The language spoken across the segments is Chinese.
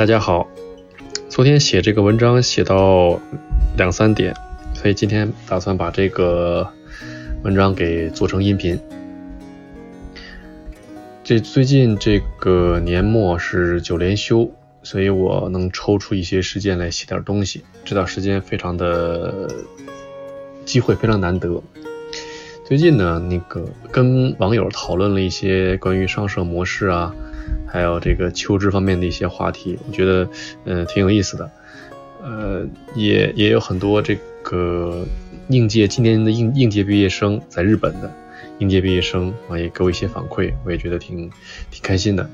大家好。昨天写这个文章写到两三点，所以今天打算把这个文章给做成音频。这最近这个年末是九连休，所以我能抽出一些时间来写点东西。这段时间非常的机会非常难得。最近呢，那个跟网友讨论了一些关于上社模式啊。还有这个求职方面的一些话题，我觉得嗯挺有意思的，呃也也有很多这个应届今年的应应届毕业生在日本的应届毕业生啊也给我一些反馈，我也觉得挺挺开心的。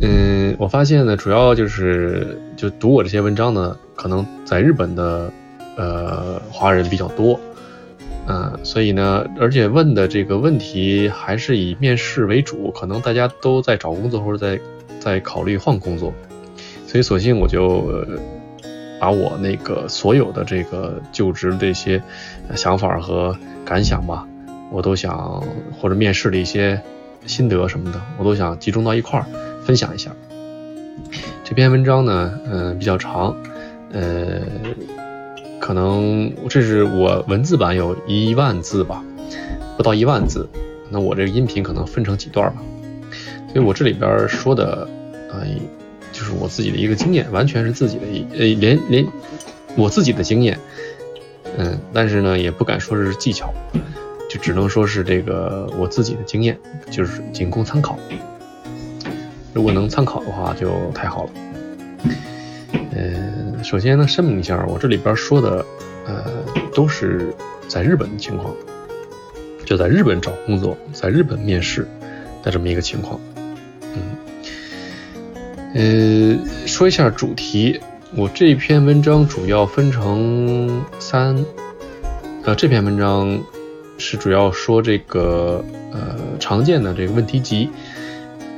嗯，我发现呢，主要就是就读我这些文章呢，可能在日本的呃华人比较多。嗯，所以呢，而且问的这个问题还是以面试为主，可能大家都在找工作或者在在考虑换工作，所以索性我就把我那个所有的这个就职的一些想法和感想吧，我都想或者面试的一些心得什么的，我都想集中到一块儿分享一下。这篇文章呢，嗯，比较长，呃。可能这是我文字版有一万字吧，不到一万字。那我这个音频可能分成几段吧。所以我这里边说的，呃，就是我自己的一个经验，完全是自己的呃，连连我自己的经验，嗯，但是呢，也不敢说是技巧，就只能说是这个我自己的经验，就是仅供参考。如果能参考的话，就太好了。嗯，首先呢，声明一下，我这里边说的，呃，都是在日本的情况，就在日本找工作，在日本面试的这么一个情况。嗯，呃，说一下主题，我这篇文章主要分成三，呃，这篇文章是主要说这个，呃，常见的这个问题集，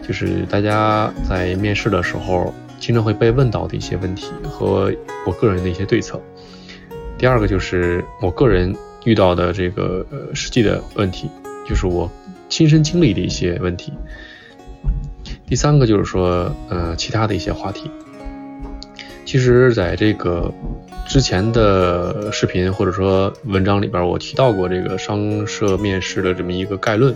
就是大家在面试的时候。经常会被问到的一些问题和我个人的一些对策。第二个就是我个人遇到的这个呃实际的问题，就是我亲身经历的一些问题。第三个就是说呃其他的一些话题。其实，在这个之前的视频或者说文章里边，我提到过这个商社面试的这么一个概论。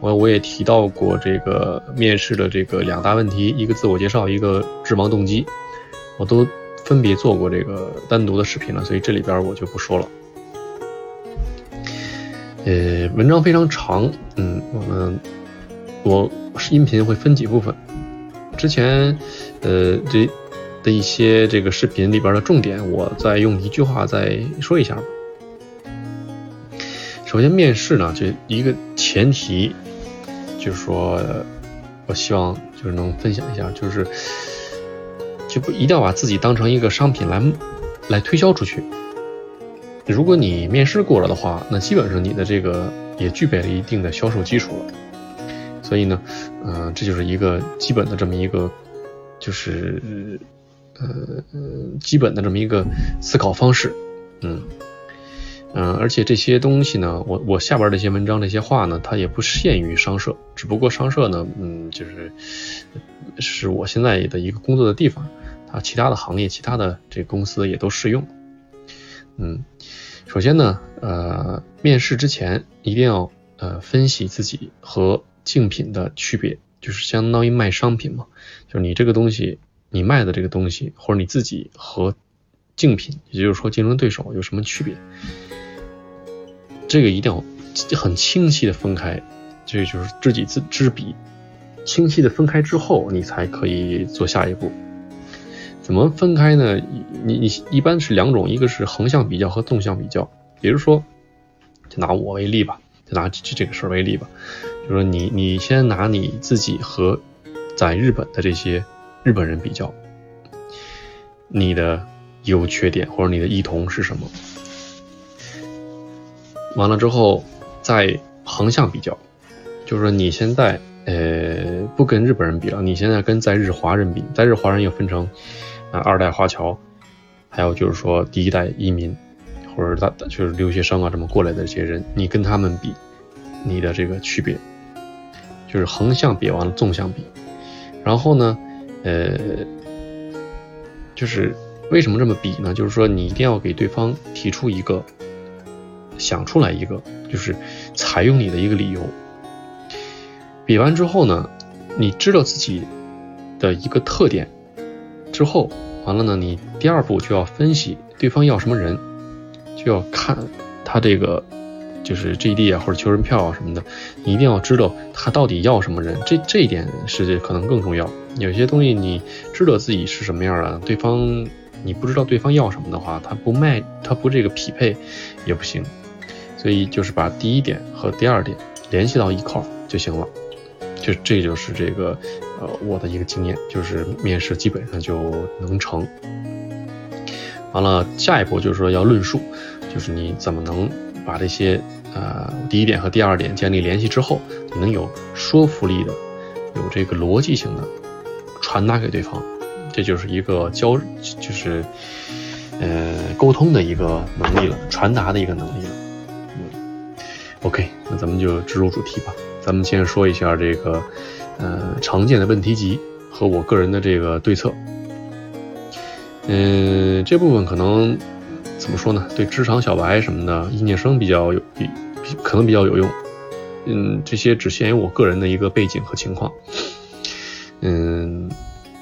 我我也提到过这个面试的这个两大问题，一个自我介绍，一个致盲动机，我都分别做过这个单独的视频了，所以这里边我就不说了。呃，文章非常长，嗯，我们我音频会分几部分，之前呃这的一些这个视频里边的重点，我再用一句话再说一下。首先，面试呢，这一个前提。就是说，我希望就是能分享一下，就是就不一定要把自己当成一个商品来来推销出去。如果你面试过了的话，那基本上你的这个也具备了一定的销售基础了。所以呢，嗯，这就是一个基本的这么一个，就是呃基本的这么一个思考方式，嗯。嗯，而且这些东西呢，我我下边这些文章这些话呢，它也不限于商社，只不过商社呢，嗯，就是是我现在的一个工作的地方，它其他的行业、其他的这公司也都适用。嗯，首先呢，呃，面试之前一定要呃分析自己和竞品的区别，就是相当于卖商品嘛，就是你这个东西，你卖的这个东西，或者你自己和竞品，也就是说竞争对手有什么区别？这个一定要很清晰的分开，这就是知己知知彼，清晰的分开之后，你才可以做下一步。怎么分开呢？你你一般是两种，一个是横向比较和纵向比较。比如说，就拿我为例吧，就拿这这个事儿为例吧，就说你你先拿你自己和在日本的这些日本人比较，你的优缺点或者你的异同是什么？完了之后，再横向比较，就是说你现在呃不跟日本人比了，你现在跟在日华人比，在日华人又分成啊二代华侨，还有就是说第一代移民或者他就是留学生啊这么过来的这些人，你跟他们比，你的这个区别就是横向比完了纵向比，然后呢呃，就是为什么这么比呢？就是说你一定要给对方提出一个，想出来一个，就是采用你的一个理由。比完之后呢，你知道自己的一个特点之后，完了呢，你第二步就要分析对方要什么人，就要看他这个。就是 GD 啊，或者求人票啊什么的，你一定要知道他到底要什么人，这这一点是可能更重要。有些东西你知道自己是什么样的，对方你不知道对方要什么的话，他不卖，他不这个匹配也不行。所以就是把第一点和第二点联系到一块儿就行了。就这就是这个呃我的一个经验，就是面试基本上就能成。完了，下一步就是说要论述，就是你怎么能。把这些呃第一点和第二点建立联系之后，你能有说服力的、有这个逻辑性的传达给对方，这就是一个交就是呃沟通的一个能力了，传达的一个能力了。嗯，OK，那咱们就直入主题吧。咱们先说一下这个呃常见的问题集和我个人的这个对策。嗯，这部分可能。怎么说呢？对职场小白什么的，应届生比较有，比可能比较有用。嗯，这些只限于我个人的一个背景和情况。嗯，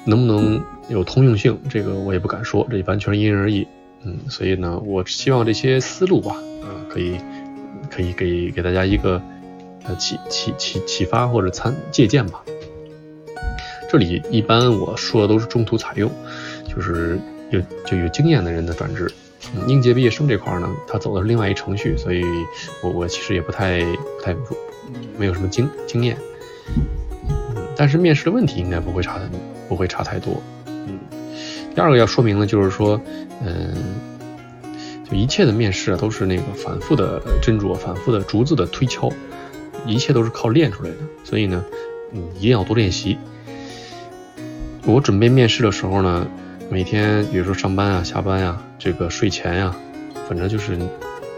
能不能有通用性，这个我也不敢说，这完全因人而异。嗯，所以呢，我希望这些思路吧，啊，可以可以给给大家一个呃启启启启发或者参借鉴吧。这里一般我说的都是中途采用，就是有就有经验的人的转职。应届毕业生这块呢，他走的是另外一程序，所以我我其实也不太不太没有什么经经验，嗯，但是面试的问题应该不会差的不会差太多，嗯。第二个要说明的就是说，嗯，就一切的面试啊都是那个反复的斟酌，反复的逐字的推敲，一切都是靠练出来的，所以呢，嗯，一定要多练习。我准备面试的时候呢。每天，比如说上班啊、下班啊，这个睡前呀，反正就是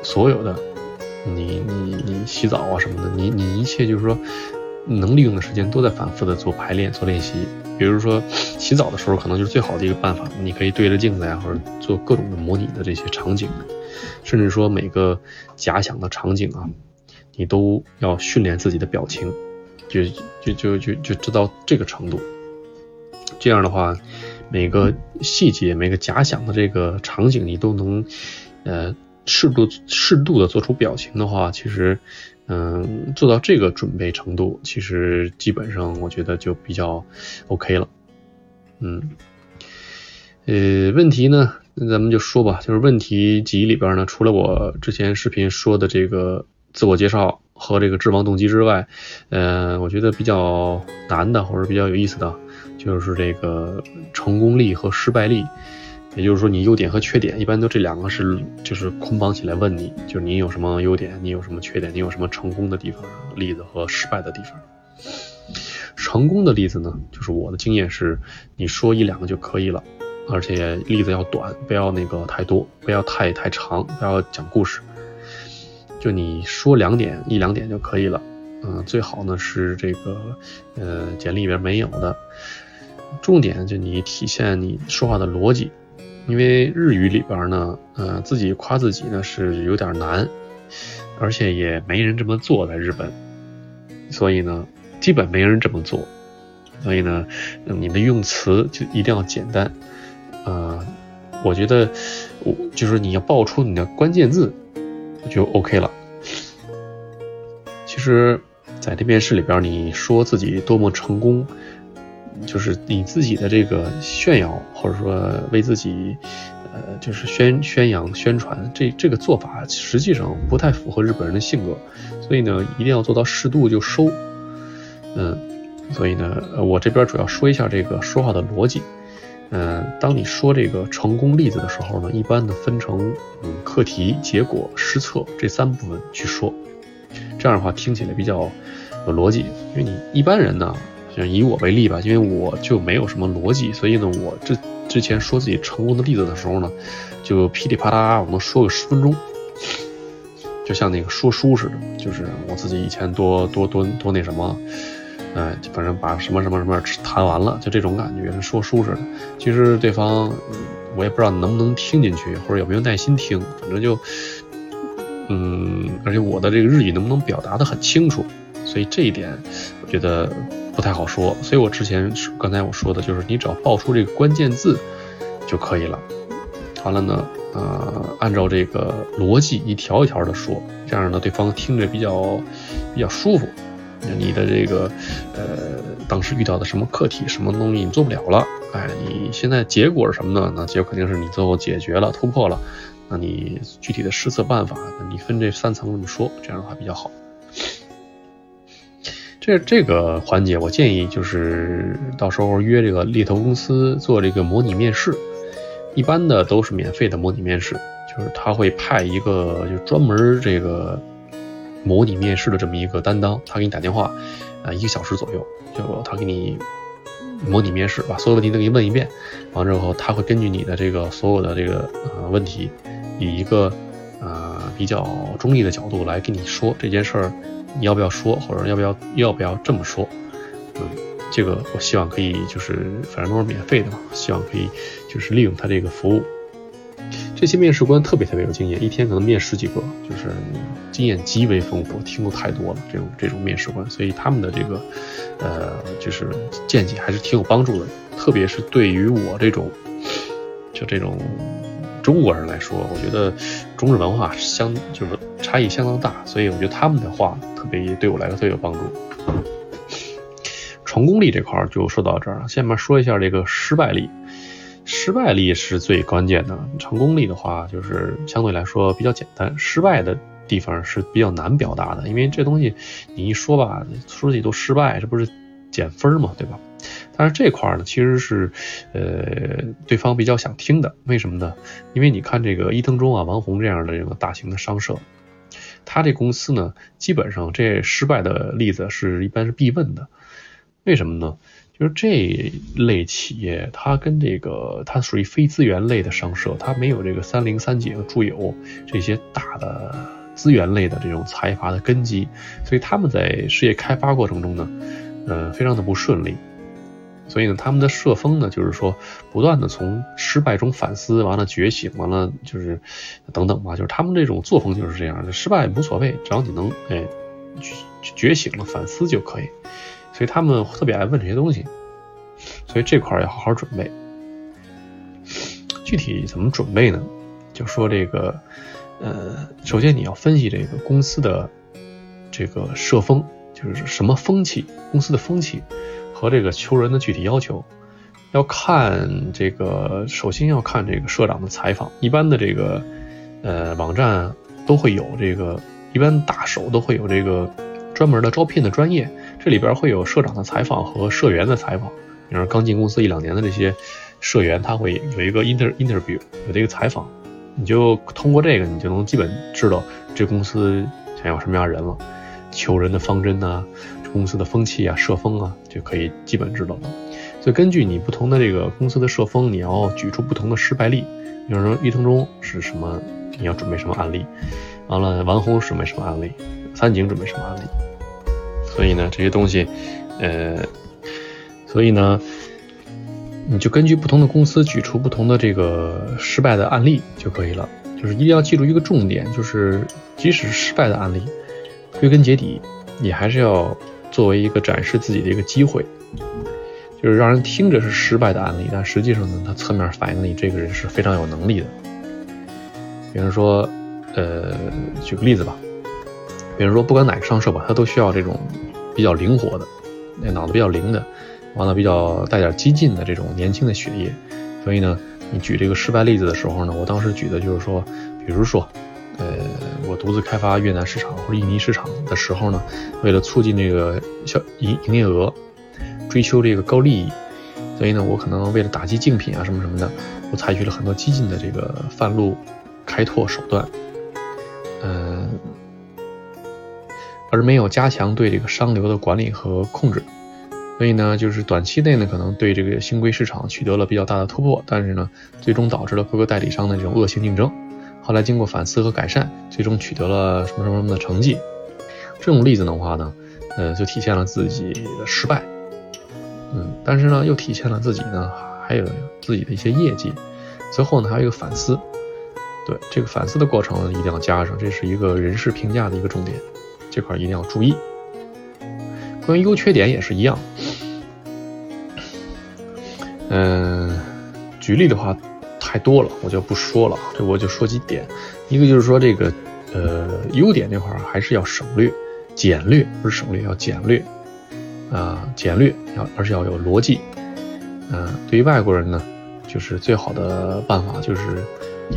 所有的，你你你洗澡啊什么的，你你一切就是说能利用的时间都在反复的做排练、做练习。比如说洗澡的时候，可能就是最好的一个办法，你可以对着镜子呀，或者做各种的模拟的这些场景，甚至说每个假想的场景啊，你都要训练自己的表情，就就就就就知道这个程度。这样的话。每个细节、每个假想的这个场景，你都能，呃，适度、适度的做出表情的话，其实，嗯，做到这个准备程度，其实基本上我觉得就比较 OK 了。嗯，呃，问题呢，那咱们就说吧，就是问题集里边呢，除了我之前视频说的这个自我介绍和这个致亡动机之外，呃，我觉得比较难的或者比较有意思的。就是这个成功力和失败力，也就是说你优点和缺点，一般都这两个是就是捆绑起来问你，就是你有什么优点，你有什么缺点，你有什么成功的地方例子和失败的地方。成功的例子呢，就是我的经验是，你说一两个就可以了，而且例子要短，不要那个太多，不要太太长，不要讲故事，就你说两点一两点就可以了。嗯，最好呢是这个呃简历里边没有的。重点就你体现你说话的逻辑，因为日语里边呢，呃，自己夸自己呢是有点难，而且也没人这么做在日本，所以呢，基本没人这么做，所以呢，你的用词就一定要简单，呃，我觉得我就是你要报出你的关键字就 OK 了。其实，在这面试里边，你说自己多么成功。就是你自己的这个炫耀，或者说为自己，呃，就是宣宣扬、宣传，这这个做法实际上不太符合日本人的性格，所以呢，一定要做到适度就收，嗯，所以呢，我这边主要说一下这个说话的逻辑，嗯，当你说这个成功例子的时候呢，一般呢分成嗯课题、结果、实测这三部分去说，这样的话听起来比较有逻辑，因为你一般人呢。就以我为例吧，因为我就没有什么逻辑，所以呢，我之之前说自己成功的例子的时候呢，就噼里啪啦，我能说个十分钟，就像那个说书似的，就是我自己以前多多多多那什么，哎，反正把什么什么什么谈完了，就这种感觉，说书似的。其实对方，我也不知道能不能听进去，或者有没有耐心听，反正就，嗯，而且我的这个日语能不能表达的很清楚，所以这一点我觉得不太好说。所以我之前刚才我说的就是，你只要报出这个关键字就可以了。完了呢，呃，按照这个逻辑一条一条的说，这样呢，对方听着比较比较舒服。你的这个，呃，当时遇到的什么课题，什么东西你做不了了？哎，你现在结果是什么呢？那结果肯定是你最后解决了，突破了。那你具体的施策办法，你分这三层这么说，这样的话比较好。这这个环节，我建议就是到时候约这个猎头公司做这个模拟面试，一般的都是免费的模拟面试，就是他会派一个就专门这个。模拟面试的这么一个担当，他给你打电话，啊，一个小时左右，就他给你模拟面试，把所有问题都给你问一遍，完之后他会根据你的这个所有的这个呃问题，以一个呃比较中立的角度来跟你说这件事儿，你要不要说，或者要不要要不要这么说，嗯，这个我希望可以就是反正都是免费的嘛，希望可以就是利用他这个服务。这些面试官特别特别有经验，一天可能面十几个，就是经验极为丰富，听过太多了。这种这种面试官，所以他们的这个，呃，就是见解还是挺有帮助的。特别是对于我这种，就这种中国人来说，我觉得中日文化相就是差异相当大，所以我觉得他们的话特别对我来说特别有帮助。成功率这块就说到这儿了，下面说一下这个失败率。失败率是最关键的，成功率的话就是相对来说比较简单，失败的地方是比较难表达的，因为这东西你一说吧，说自己都失败，这不是减分嘛，对吧？但是这块呢，其实是呃对方比较想听的，为什么呢？因为你看这个伊藤忠啊、王红这样的这个大型的商社，他这公司呢，基本上这失败的例子是一般是必问的，为什么呢？就是这类企业，它跟这个它属于非资源类的商社，它没有这个三菱、三井、住友这些大的资源类的这种财阀的根基，所以他们在事业开发过程中呢，呃，非常的不顺利。所以呢，他们的社风呢，就是说不断的从失败中反思，完了觉醒，完了就是等等吧，就是他们这种作风就是这样的，失败无所谓，只要你能哎觉醒了反思就可以。所以他们特别爱问这些东西，所以这块要好好准备。具体怎么准备呢？就说这个，呃，首先你要分析这个公司的这个社风，就是什么风气，公司的风气和这个求人的具体要求。要看这个，首先要看这个社长的采访。一般的这个，呃，网站都会有这个，一般大手都会有这个专门的招聘的专业。这里边会有社长的采访和社员的采访，比如刚进公司一两年的这些社员，他会有一个 inter interview，有这个采访，你就通过这个，你就能基本知道这公司想要什么样人了，求人的方针呐，公司的风气啊、社风啊，就可以基本知道了。所以根据你不同的这个公司的社风，你要举出不同的失败例。比如说，伊藤忠是什么，你要准备什么案例？完了，王红准备什么案例？三井准备什么案例？所以呢，这些东西，呃，所以呢，你就根据不同的公司举出不同的这个失败的案例就可以了。就是一定要记住一个重点，就是即使失败的案例，归根结底，你还是要作为一个展示自己的一个机会，就是让人听着是失败的案例，但实际上呢，它侧面反映了你这个人是非常有能力的。比如说，呃，举个例子吧。比如说，不管哪个商社吧，它都需要这种比较灵活的、那脑子比较灵的，完了比较带点激进的这种年轻的血液。所以呢，你举这个失败例子的时候呢，我当时举的就是说，比如说，呃，我独自开发越南市场或者印尼市场的时候呢，为了促进这个销营营业额，追求这个高利益，所以呢，我可能为了打击竞品啊什么什么的，我采取了很多激进的这个贩路开拓手段，嗯。而没有加强对这个商流的管理和控制，所以呢，就是短期内呢，可能对这个新规市场取得了比较大的突破，但是呢，最终导致了各个代理商的这种恶性竞争。后来经过反思和改善，最终取得了什么什么什么的成绩。这种例子的话呢，呃，就体现了自己的失败，嗯，但是呢，又体现了自己呢，还有自己的一些业绩。最后呢，还有一个反思，对这个反思的过程一定要加上，这是一个人事评价的一个重点，这块一定要注意。关于优缺点也是一样，嗯，举例的话太多了，我就不说了，这我就说几点。一个就是说这个，呃，优点这块还是要省略。简略不是省略，要简略啊，简略要而且要有逻辑。嗯，对于外国人呢，就是最好的办法就是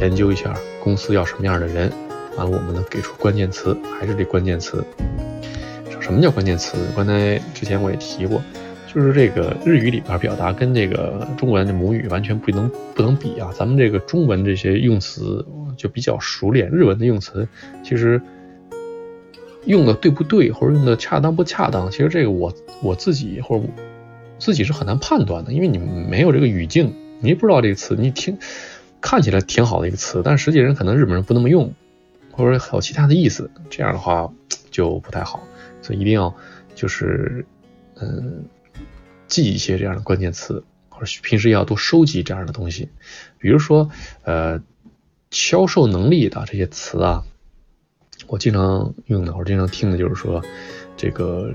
研究一下公司要什么样的人，完了我们呢给出关键词，还是这关键词。什么叫关键词？刚才之前我也提过，就是这个日语里边表达跟这个中文的母语完全不能不能比啊。咱们这个中文这些用词就比较熟练，日文的用词其实。用的对不对，或者用的恰当不恰当，其实这个我我自己或者自己是很难判断的，因为你没有这个语境，你也不知道这个词，你听看起来挺好的一个词，但实际人可能日本人不那么用，或者还有其他的意思，这样的话就不太好，所以一定要就是嗯记一些这样的关键词，或者平时要多收集这样的东西，比如说呃销售能力的这些词啊。我经常用的，我经常听的就是说，这个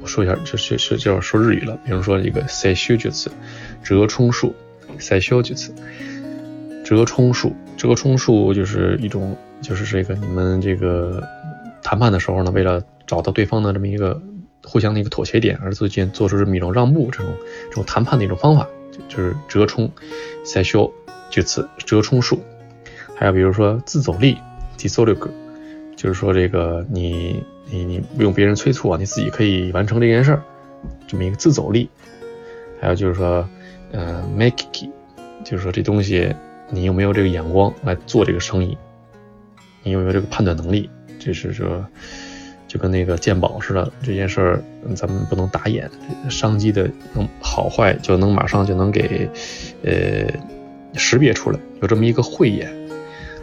我说一下，这是是就要说日语了。比如说一个塞修句子，折冲数，塞修句子，折冲数，折冲数就是一种，就是这个你们这个谈判的时候呢，为了找到对方的这么一个互相的一个妥协点，而自己做出这么一种让步，这种这种谈判的一种方法，就是折冲塞修句子，折冲数。还有比如说自走力，自走力。就是说，这个你你你不用别人催促啊，你自己可以完成这件事儿，这么一个自走力。还有就是说，呃，make it，就是说这东西你有没有这个眼光来做这个生意，你有没有这个判断能力？这是说，就跟那个鉴宝似的，这件事儿咱们不能打眼，商机的能好坏就能马上就能给呃识别出来，有这么一个慧眼。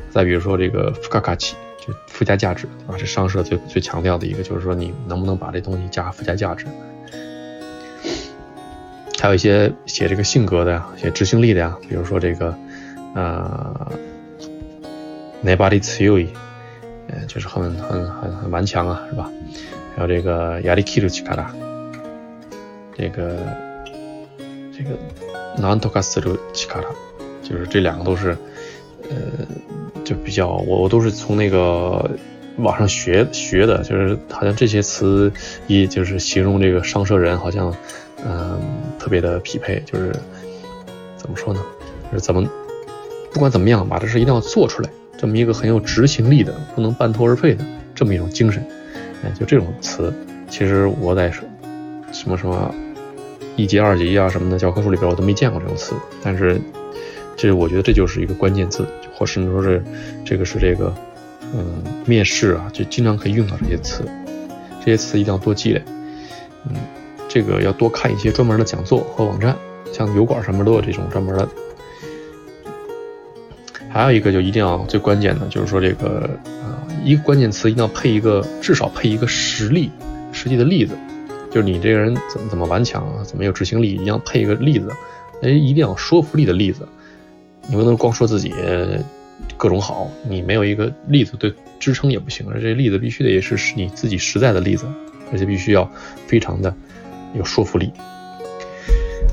再比如说这个福卡卡奇。附加价值，对吧？这上市最最强调的一个就是说，你能不能把这东西加附加价值？还有一些写这个性格的呀，写执行力的呀，比如说这个，呃，nobody to you，呃，就是很很很很顽强啊，是吧？还有这个亚力 k i l 卡拉，这个这个 non-tokasu 卡拉，就是这两个都是，呃。就比较我我都是从那个网上学学的，就是好像这些词一就是形容这个上社人，好像嗯特别的匹配，就是怎么说呢？就是怎么不管怎么样，把这事一定要做出来，这么一个很有执行力的，不能半途而废的这么一种精神。哎，就这种词，其实我在什么什么一级、二级啊什么的教科书里边我都没见过这种词，但是这我觉得这就是一个关键字。或甚至说是这个是这个，嗯，面试啊，就经常可以用到这些词，这些词一定要多积累，嗯，这个要多看一些专门的讲座和网站，像油管上面都有这种专门的。还有一个就一定要最关键的就是说这个啊，一个关键词一定要配一个至少配一个实例，实际的例子，就是你这个人怎么怎么顽强，怎么有执行力，一定要配一个例子，哎，一定要有说服力的例子。你不能光说自己各种好，你没有一个例子对支撑也不行。而这例子必须得也是你自己实在的例子，而且必须要非常的有说服力，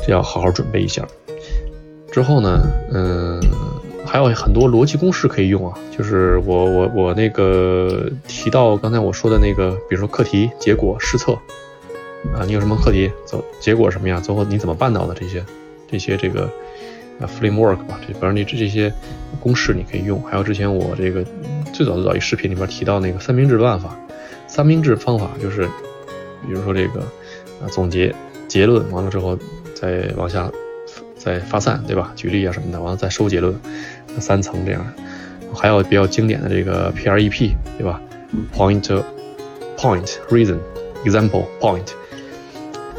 这要好好准备一下。之后呢，嗯，还有很多逻辑公式可以用啊，就是我我我那个提到刚才我说的那个，比如说课题、结果、试测啊，你有什么课题，走结果什么样，最后你怎么办到的这些这些这个。啊，framework 吧，这反正你这这些公式你可以用。还有之前我这个最早最早一视频里面提到那个三明治办法，三明治方法就是，比如说这个啊总结结论完了之后再往下再发散，对吧？举例啊什么的，完了再收结论，三层这样。还有比较经典的这个 PREP，对吧？Point point reason example point，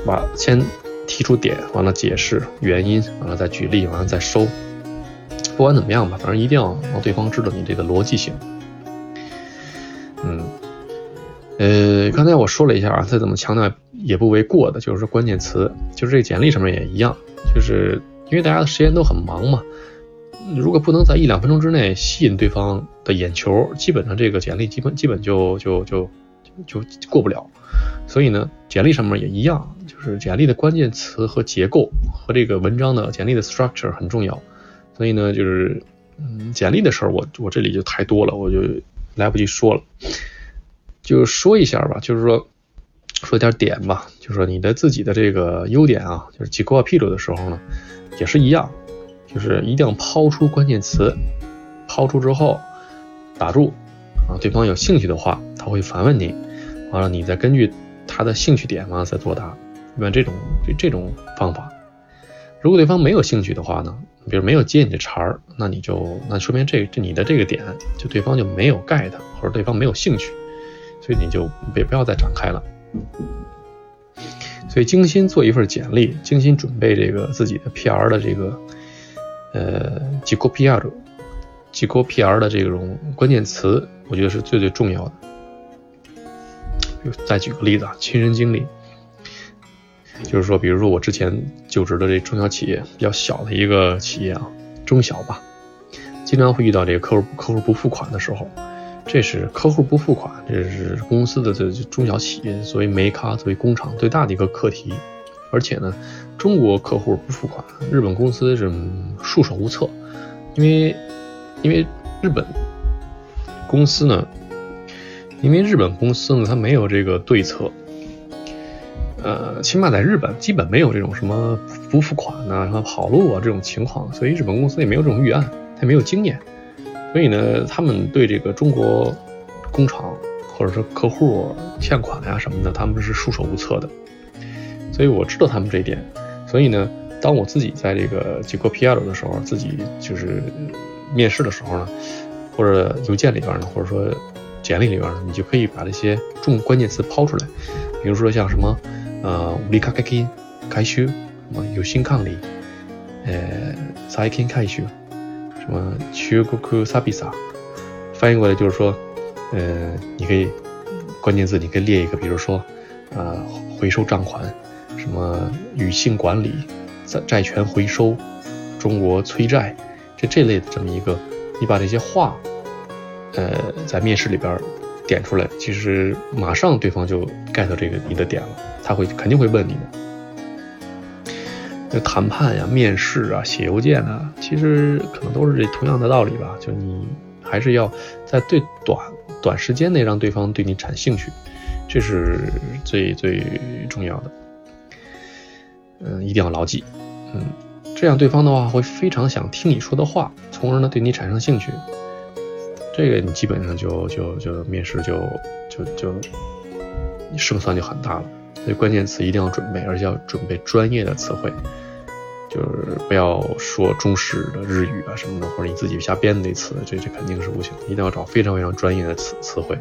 把先。提出点，完了解释原因，完了再举例，完了再收。不管怎么样吧，反正一定要让对方知道你这个逻辑性。嗯，呃，呃，刚才我说了一下啊，再怎么强调也不为过的，就是说关键词，就是这个简历上面也一样，就是因为大家的时间都很忙嘛，如果不能在一两分钟之内吸引对方的眼球，基本上这个简历基本基本就就就就过不了。所以呢，简历上面也一样，就是简历的关键词和结构和这个文章的简历的 structure 很重要。所以呢，就是嗯，简历的事儿我我这里就太多了，我就来不及说了。就说一下吧，就是说说点点吧，就是说你的自己的这个优点啊，就是几个 P 图的时候呢，也是一样，就是一定要抛出关键词，抛出之后打住啊，对方有兴趣的话，他会反问你，完了你再根据他的兴趣点嘛再作答，一般这种这这种方法。如果对方没有兴趣的话呢，比如没有接你的茬儿，那你就那说明这这你的这个点就对方就没有 get 或者对方没有兴趣。所以你就别不要再展开了。所以精心做一份简历，精心准备这个自己的 PR 的这个呃几个 PR 几个 PR 的这种关键词，我觉得是最最重要的。再举个例子啊，亲身经历，就是说，比如说我之前就职的这中小企业，比较小的一个企业啊，中小吧，经常会遇到这个客户客户不付款的时候。这是客户不付款，这是公司的这中小企业作为煤咖、作为工厂最大的一个课题。而且呢，中国客户不付款，日本公司是束手无策，因为因为日本公司呢，因为日本公司呢，它没有这个对策。呃，起码在日本，基本没有这种什么不付款呐、什么跑路啊这种情况，所以日本公司也没有这种预案，它也没有经验。所以呢，他们对这个中国工厂或者说客户欠款呀什么的，他们是束手无策的。所以我知道他们这一点。所以呢，当我自己在这个几个 PR 的时候，自己就是面试的时候呢，或者邮件里边呢，或者说简历里边呢，你就可以把这些重关键词抛出来。比如说像什么呃，五力卡开开修，什么有心抗力，呃，再金开修。什么去国库萨比萨，翻译过来就是说，呃，你可以关键字你可以列一个，比如说，呃，回收账款，什么女性管理，债债权回收，中国催债，这这类的这么一个，你把这些话，呃，在面试里边点出来，其实马上对方就 get 这个你的点了，他会肯定会问你的。那谈判呀、面试啊、写邮件啊，其实可能都是这同样的道理吧。就你还是要在最短短时间内让对方对你产兴趣，这是最最重要的。嗯，一定要牢记。嗯，这样对方的话会非常想听你说的话，从而呢对你产生兴趣。这个你基本上就就就面试就就就胜算就很大了。所以关键词一定要准备，而且要准备专业的词汇，就是不要说中式的日语啊什么的，或者你自己瞎编的那词，这这肯定是不行。一定要找非常非常专业的词词汇。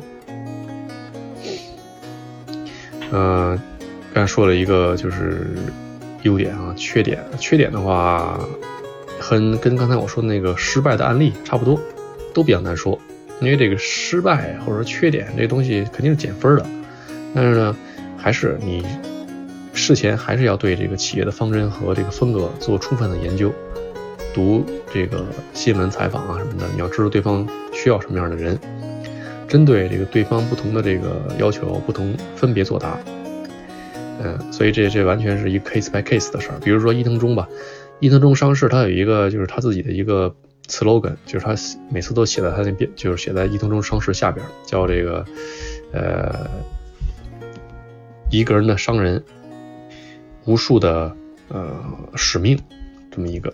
嗯，刚才说了一个就是优点啊，缺点，缺点的话，很跟刚才我说的那个失败的案例差不多，都比较难说，因为这个失败或者说缺点这东西肯定是减分的，但是呢。还是你事前还是要对这个企业的方针和这个风格做充分的研究，读这个新闻采访啊什么的，你要知道对方需要什么样的人，针对这个对方不同的这个要求，不同分别作答。嗯，所以这这完全是一个 case by case 的事儿。比如说伊藤忠吧，伊藤忠商事他有一个就是他自己的一个 slogan，就是他每次都写在他那边，就是写在伊藤忠商事下边，叫这个呃。一个人的商人，无数的呃使命，这么一个，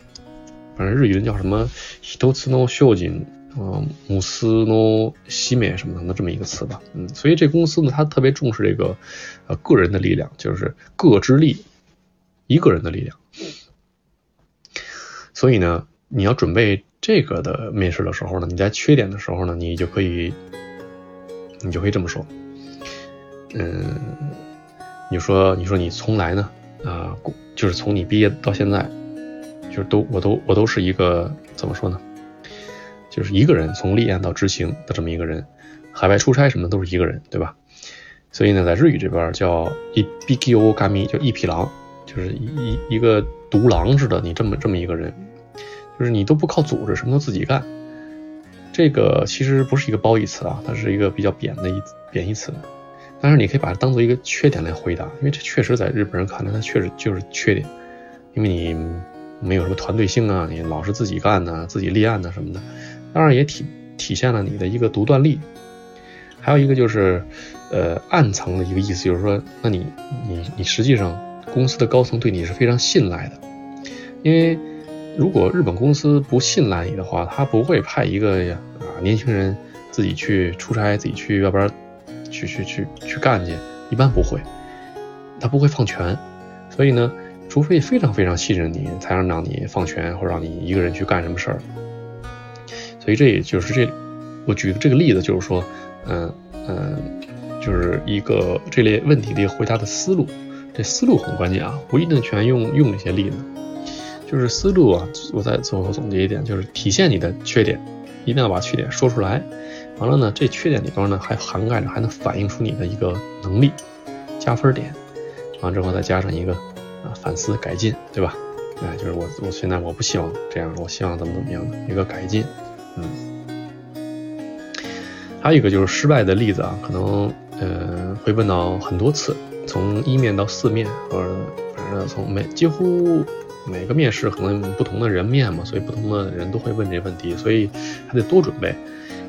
反正日语叫什么“ヒトツノ秀金” 啊，“姆斯诺西美”什么的那这么一个词吧，嗯，所以这公司呢，他特别重视这个呃个人的力量，就是个之力，一个人的力量。所以呢，你要准备这个的面试的时候呢，你在缺点的时候呢，你就可以，你就可以这么说，嗯。你说，你说你从来呢，啊，就是从你毕业到现在，就是都我都我都是一个怎么说呢？就是一个人从立案到执行的这么一个人，海外出差什么都是一个人，对吧？所以呢，在日语这边叫一匹狼，嘎咪，叫一匹狼，就是一一一个独狼似的，你这么这么一个人，就是你都不靠组织，什么都自己干。这个其实不是一个褒义词啊，它是一个比较贬的一贬义词。但是你可以把它当做一个缺点来回答，因为这确实在日本人看来，它确实就是缺点，因为你没有什么团队性啊，你老是自己干呐，自己立案呐什么的，当然也体体现了你的一个独断力。还有一个就是，呃，暗层的一个意思就是说，那你你你实际上公司的高层对你是非常信赖的，因为如果日本公司不信赖你的话，他不会派一个啊年轻人自己去出差，自己去，要不然。去去去去干去，一般不会，他不会放权，所以呢，除非非常非常信任你，才能让你放权或者让你一个人去干什么事儿。所以这也就是这，我举的这个例子就是说，嗯嗯，就是一个这类问题的一个回答的思路，这思路很关键啊，不一定全用用这些例子，就是思路啊，我再最后总结一点，就是体现你的缺点，一定要把缺点说出来。完了呢，这缺点里边呢还涵盖着，还能反映出你的一个能力，加分点。完之后再加上一个啊反思改进，对吧？哎，就是我我现在我不希望这样，我希望怎么怎么样的一个改进。嗯，还有一个就是失败的例子啊，可能呃会问到很多次，从一面到四面，或者反正从每几乎每个面试可能不同的人面嘛，所以不同的人都会问这问题，所以还得多准备。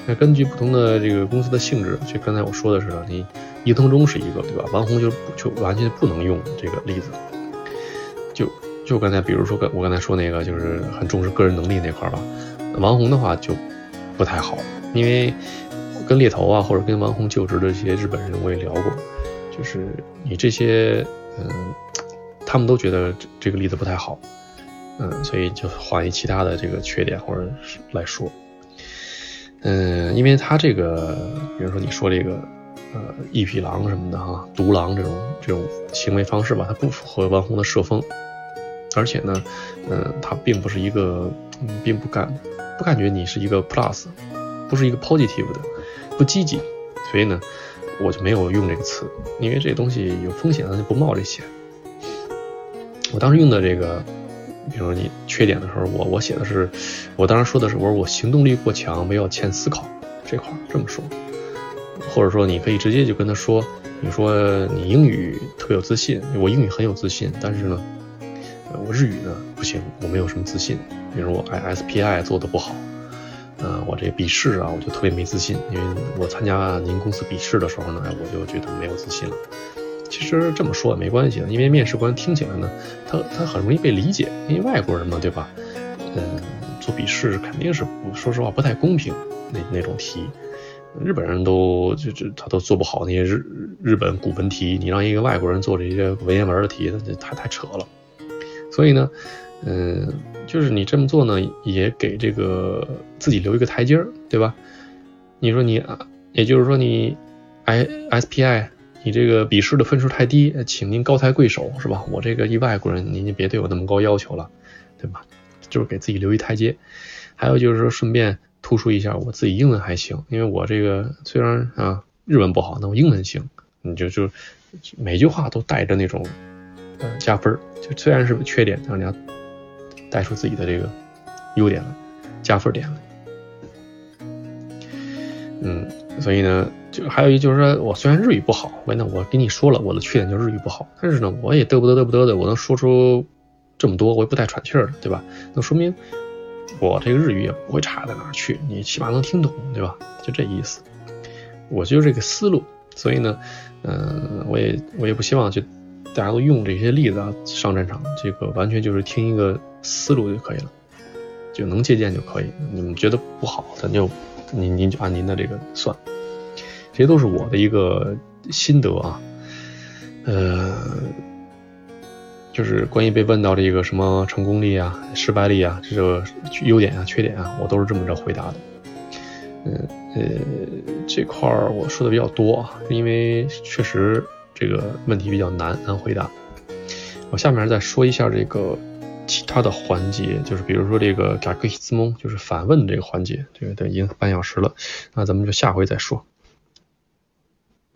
那根据不同的这个公司的性质，就刚才我说的是，你伊藤忠是一个，对吧？王红就就完全不能用这个例子。就就刚才，比如说我刚才说那个，就是很重视个人能力那块吧。王红的话就不太好，因为跟猎头啊，或者跟王红就职的这些日本人我也聊过，就是你这些，嗯，他们都觉得这这个例子不太好，嗯，所以就换一其他的这个缺点或者来说。嗯，因为他这个，比如说你说这个，呃，一匹狼什么的哈，独狼这种这种行为方式吧，它不符合王红的社风，而且呢，嗯，他并不是一个，并不感不感觉你是一个 plus，不是一个 positive 的，不积极，所以呢，我就没有用这个词，因为这东西有风险，咱就不冒这险。我当时用的这个。比如说你缺点的时候，我我写的是，我当时说的是，我说我行动力过强，没有欠思考这块这么说，或者说你可以直接就跟他说，你说你英语特别有自信，我英语很有自信，但是呢，我日语呢不行，我没有什么自信，比如我 S P I 做的不好，呃，我这笔试啊，我就特别没自信，因为我参加您公司笔试的时候呢，我就觉得没有自信了。其实这么说也没关系的，因为面试官听起来呢，他他很容易被理解，因为外国人嘛，对吧？嗯，做笔试肯定是说实话不太公平，那那种题，日本人都就就他都做不好那些日日本古文题，你让一个外国人做这些文言文的题，那太太扯了。所以呢，嗯，就是你这么做呢，也给这个自己留一个台阶儿，对吧？你说你啊，也就是说你 I S P I。你这个笔试的分数太低，请您高抬贵手，是吧？我这个一外国人，您就别对我那么高要求了，对吧？就是给自己留一台阶。还有就是说，顺便突出一下，我自己英文还行，因为我这个虽然啊日文不好，那我英文行。你就就每句话都带着那种呃加分儿，就虽然是缺点，但是你要带出自己的这个优点来，加分点来。嗯，所以呢。就还有一就是说，我虽然日语不好，我那我跟你说了我的缺点就是日语不好，但是呢，我也嘚不嘚嘚不嘚的，我能说出这么多，我也不带喘气儿的，对吧？那说明我这个日语也不会差在哪儿去，你起码能听懂，对吧？就这意思，我就这个思路，所以呢，嗯，我也我也不希望就大家都用这些例子啊上战场，这个完全就是听一个思路就可以了，就能借鉴就可以。你们觉得不好，咱就您您就按您的这个算。这些都是我的一个心得啊，呃，就是关于被问到这个什么成功率啊、失败率啊、这个优点啊、缺点啊，我都是这么着回答的。嗯呃，这块儿我说的比较多啊，因为确实这个问题比较难难回答。我下面再说一下这个其他的环节，就是比如说这个 g a k 就是反问这个环节，这个都已经半小时了，那咱们就下回再说。